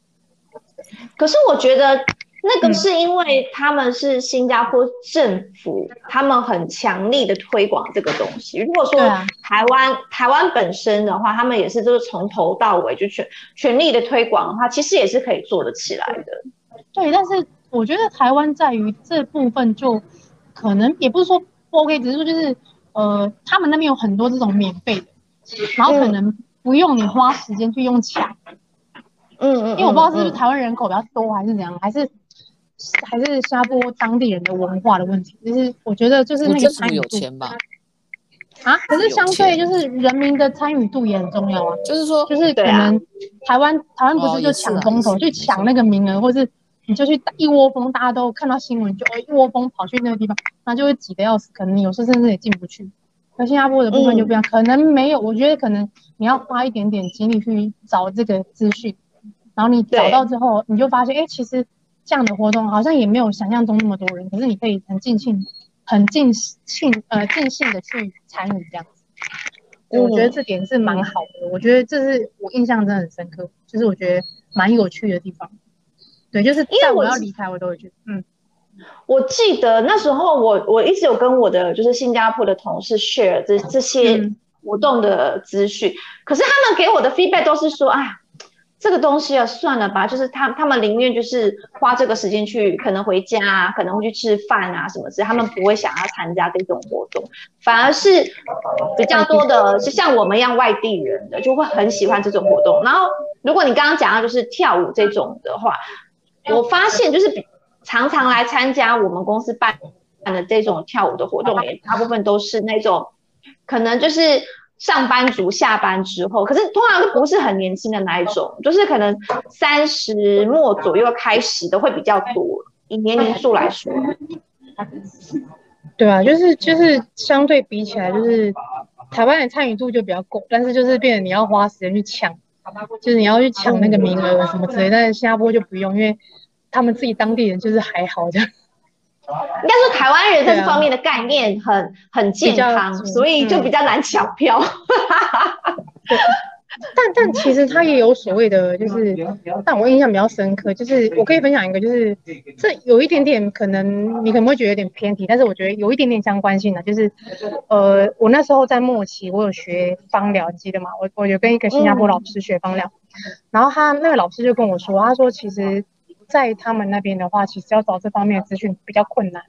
可是我觉得。那个是因为他们是新加坡政府，嗯、他们很强力的推广这个东西。如果说台湾、啊、台湾本身的话，他们也是就是从头到尾就全全力的推广的话，其实也是可以做得起来的。对，但是我觉得台湾在于这部分就可能也不是说不 OK，只是说就是呃，他们那边有很多这种免费的，然后可能不用你花时间去用抢。嗯嗯，因为我不知道是不是台湾人口比较多还是怎样，还是。还是新加坡当地人的文化的问题，就是我觉得就是那个参与度啊，可是相对就是人民的参与度也很重要啊。就是说，就是可能台湾台湾不是就抢风头，去抢那个名额，或是你就去一窝蜂，大家都看到新闻就一窝蜂跑去那个地方，那就会挤得要死，可能你有时候甚至也进不去。那新加坡的部分就不一样，可能没有，我觉得可能你要花一点点精力去找这个资讯，然后你找到之后，你就发现，哎，其实。这样的活动好像也没有想象中那么多人，可是你可以很尽兴、很尽兴呃尽兴的去参与这样子。嗯、我觉得这点是蛮好的，我觉得这是我印象真的很深刻，就是我觉得蛮有趣的地方。对，就是在我要离开，我都会觉得，嗯。我记得那时候我我一直有跟我的就是新加坡的同事 share 这这些活动的资讯，嗯、可是他们给我的 feedback 都是说，啊。这个东西啊，算了吧，就是他他们宁愿就是花这个时间去，可能回家啊，可能会去吃饭啊什么之类，他们不会想要参加这种活动，反而是比较多的，是像我们一样外地人的，就会很喜欢这种活动。然后，如果你刚刚讲到就是跳舞这种的话，我发现就是常常来参加我们公司办的这种跳舞的活动，也大部分都是那种可能就是。上班族下班之后，可是通常都不是很年轻的那一种，就是可能三十末左右开始的会比较多，以年龄数来说。对啊，就是就是相对比起来，就是台湾的参与度就比较够，但是就是变得你要花时间去抢，就是你要去抢那个名额什么之类，但是新加坡就不用，因为他们自己当地人就是还好这样。应该说台湾人在这方面的概念很、啊、很健康，所以就比较难抢票。对，但但其实他也有所谓的，就是，但我印象比较深刻，就是我可以分享一个，就是这有一点点可能你可能会觉得有点偏题，但是我觉得有一点点相关性的，就是呃，我那时候在末期，我有学芳疗，记得吗？我我有跟一个新加坡老师学芳疗，嗯、然后他那个老师就跟我说，他说其实。在他们那边的话，其实要找这方面的资讯比较困难。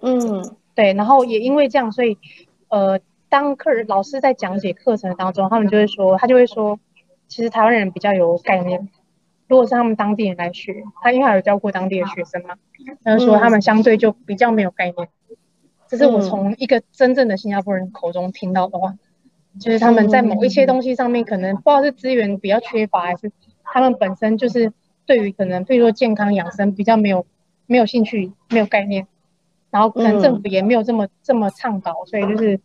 嗯，对。然后也因为这样，所以呃，当客人老师在讲解课程当中，他们就会说，他就会说，其实台湾人比较有概念。如果是他们当地人来学，他因为他有教过当地的学生嘛，他就说他们相对就比较没有概念。这是我从一个真正的新加坡人口中听到的话，就是他们在某一些东西上面，可能不知道是资源比较缺乏，还是他们本身就是。对于可能，比如说健康养生比较没有没有兴趣，没有概念，然后可能政府也没有这么、嗯、这么倡导，所以就是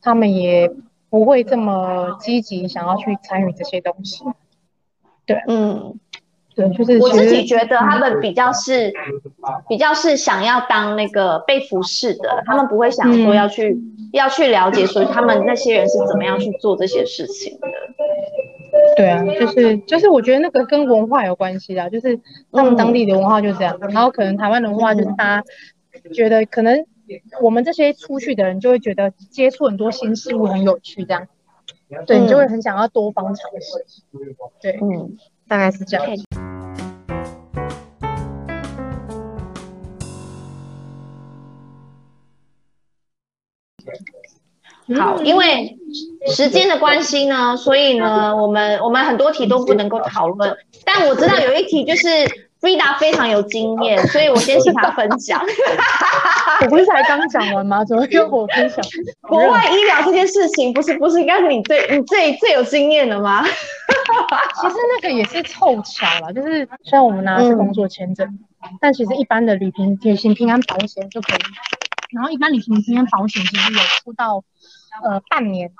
他们也不会这么积极想要去参与这些东西。对，嗯，对，就是我自己觉得他们比较是、嗯、比较是想要当那个被服侍的，他们不会想说要去、嗯、要去了解，所以他们那些人是怎么样去做这些事情的。对啊，就是就是，我觉得那个跟文化有关系啊，就是他们当地的文化就这样，嗯、然后可能台湾的文化就是大家觉得可能我们这些出去的人就会觉得接触很多新事物很有趣，这样，对，你就会很想要多方尝试，对，嗯，大概是这样。好，因为时间的关系呢，所以呢，我们我们很多题都不能够讨论。但我知道有一题就是 Frida 非常有经验，所以我先请他分享。我不是才刚讲完吗？怎么跟我分享？国外医疗这件事情，不是不是应该是你最你最最有经验的吗？其实那个也是凑巧了，就是虽然我们拿的是工作签证，嗯、但其实一般的旅平旅行平安保险就可以。然后一般旅行平安保险其实有出到。呃，半年，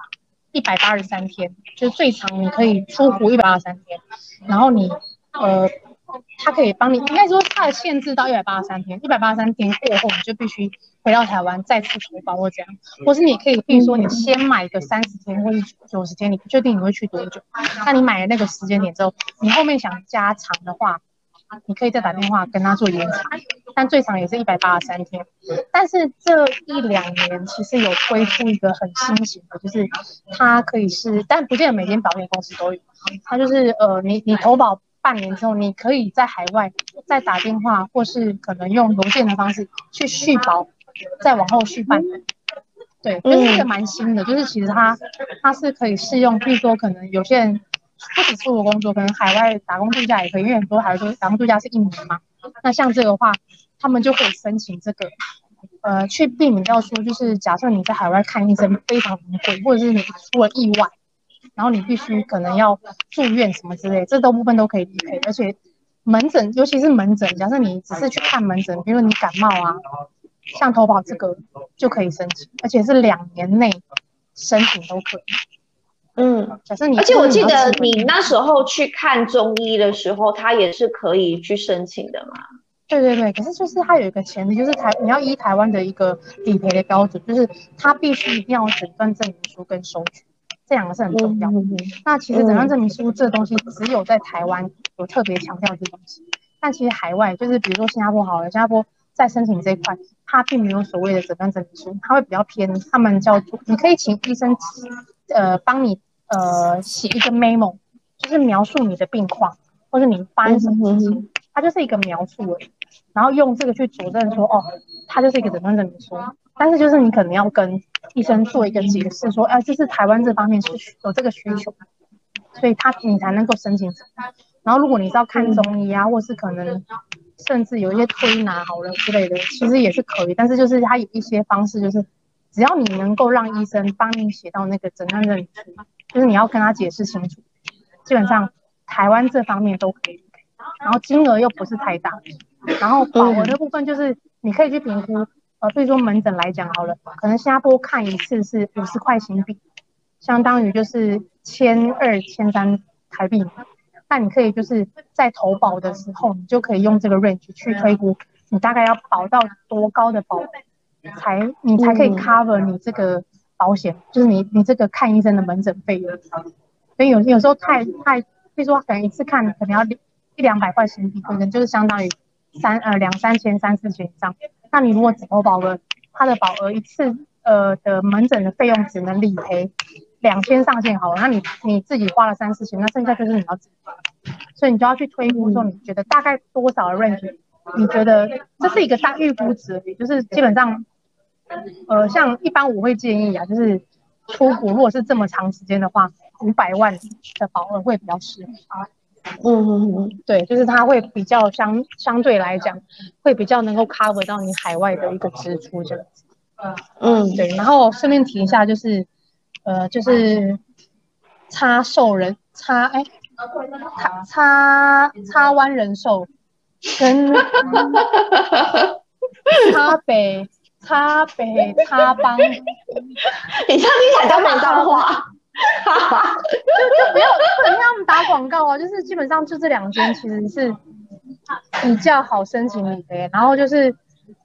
一百八十三天，就是最长你可以出湖一百八十三天，然后你，呃，他可以帮你，应该说他的限制到一百八十三天，一百八十三天过后你就必须回到台湾再次投保或这样，或是你可以，比如说你先买个三十天或者九十天，你不确定你会去多久，那你买了那个时间点之后，你后面想加长的话，你可以再打电话跟他做延长，但最长也是一百八十三天。但是这一两年其实有推出一个很新型的，就是它可以是，但不见得每间保险公司都有，它就是呃，你你投保半年之后，你可以在海外再打电话，或是可能用邮件的方式去续保，再往后续半年。对，就是一个蛮新的，就是其实它它是可以适用，譬如说可能有些人。不止出国工作，可能海外打工度假也可以，因为很多海外打工度假是一年嘛。那像这个话，他们就可以申请这个，呃，去避免掉说，就是假设你在海外看医生非常昂贵，或者是你出了意外，然后你必须可能要住院什么之类，这都部分都可以理赔。而且门诊，尤其是门诊，假设你只是去看门诊，比如你感冒啊，像投保这个就可以申请，而且是两年内申请都可以。嗯，假设你，而且我记得你那时候去看中医的时候，他也是可以去申请的嘛。对对对，可是就是它有一个前提，就是台你要依台湾的一个理赔的标准，就是它必须一定要诊断证明书跟收据，这两个是很重要的。嗯、那其实诊断证明书这东西只有在台湾有特别强调这东西，但其实海外就是比如说新加坡好了，新加坡在申请这一块，它并没有所谓的诊断证明书，它会比较偏，他们叫做你可以请医生呃帮你。呃，写一个 memo，就是描述你的病况，或者你发生什么事情，它就是一个描述而已。然后用这个去佐证说，哦，它就是一个诊断证明书。但是就是你可能要跟医生做一个解释，说，哎、呃，这是台湾这方面是有这个需求，所以他你才能够申请。然后如果你是要看中医啊，或是可能甚至有一些推拿好了之类的，其实也是可以。但是就是它有一些方式，就是只要你能够让医生帮你写到那个诊断证明书。就是你要跟他解释清楚，基本上台湾这方面都可以，然后金额又不是太大，然后保额的部分就是你可以去评估，呃，比如说门诊来讲好了，可能新加坡看一次是五十块新币，相当于就是千二千三台币，那你可以就是在投保的时候，你就可以用这个 range 去推估，你大概要保到多高的保才你才可以 cover 你这个。保险就是你你这个看医生的门诊费用，所以有有时候太太，比如说可能一次看可能要一两百块新币，可能就是相当于三呃两三千三四千以上。那你如果只投保额，它的保额一次呃的门诊的费用只能理赔两千上限好了，那你你自己花了三四千，那剩下就是你要自己，所以你就要去推估说你觉得大概多少的 range，你觉得这是一个大预估值，就是基本上。呃，像一般我会建议啊，就是出国如果是这么长时间的话，五百万的保额会比较适合啊。嗯嗯嗯，对，就是它会比较相相对来讲，会比较能够 cover 到你海外的一个支出这样子。嗯，对。然后顺便提一下，就是呃，就是差寿人差哎，差差差湾人寿跟 差北。差北差邦，你这样听起来都没脏话，就就不要不能让他们打广告啊！就是基本上就这两间其实是比较好申请理赔，然后就是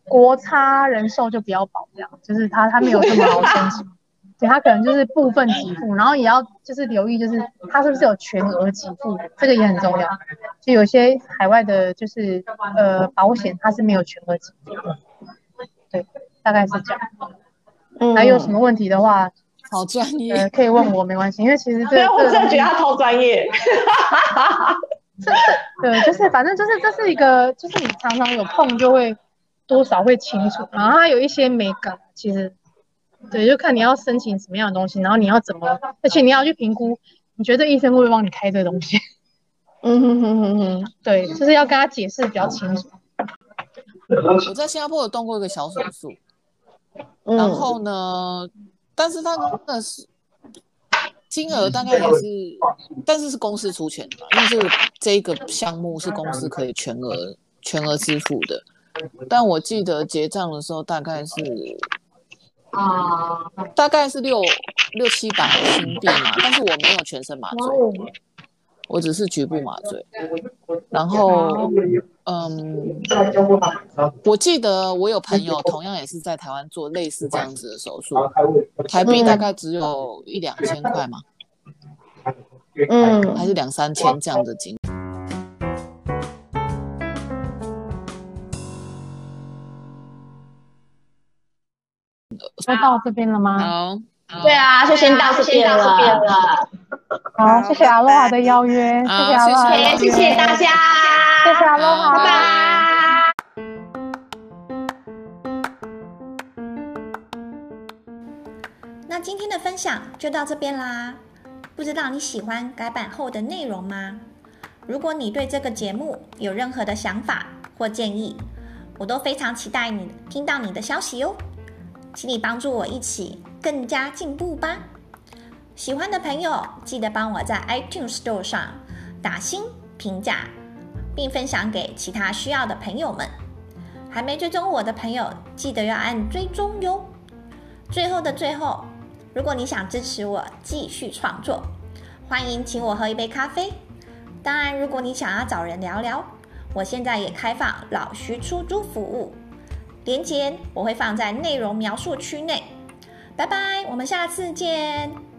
国差人寿就比较保这样，就是他他没有这么好申请，对，他可能就是部分给付，然后也要就是留意就是他是不是有全额给付，这个也很重要。就有些海外的就是呃保险它是没有全额给付的。对，大概是这样。嗯，还有什么问题的话，好专业，呃，可以问我，没关系，因为其实 这，对，我真的觉得他超专业。这是对，就是反正就是这是一个，就是你常常有碰就会多少会清楚，然后它有一些美感，其实对，就看你要申请什么样的东西，然后你要怎么，而且你要去评估，你觉得医生会不会帮你开这个东西？嗯哼哼哼哼，对，就是要跟他解释比较清楚。我在新加坡有动过一个小手术，然后呢，但是他那个是金额大概也是，但是是公司出钱的，因为这个这个项目是公司可以全额全额支付的，但我记得结账的时候大概是啊，大概是六六七百新币嘛，但是我没有全身麻醉，我只是局部麻醉，然后。嗯，我记得我有朋友同样也是在台湾做类似这样子的手术，台币大概只有一两千块嘛，嗯，还是两三千这样的金。说到这边了吗？好，对啊，就先到这边了。好，谢谢阿洛华的邀约，谢谢阿洛华，谢谢大家，谢谢阿罗哈，拜拜。那今天的分享就到这边啦。不知道你喜欢改版后的内容吗？如果你对这个节目有任何的想法或建议，我都非常期待你听到你的消息哦。请你帮助我一起更加进步吧。喜欢的朋友记得帮我在 iTunes Store 上打星评价，并分享给其他需要的朋友们。还没追踪我的朋友，记得要按追踪哟。最后的最后，如果你想支持我继续创作，欢迎请我喝一杯咖啡。当然，如果你想要找人聊聊，我现在也开放老徐出租服务。连接我会放在内容描述区内。拜拜，我们下次见。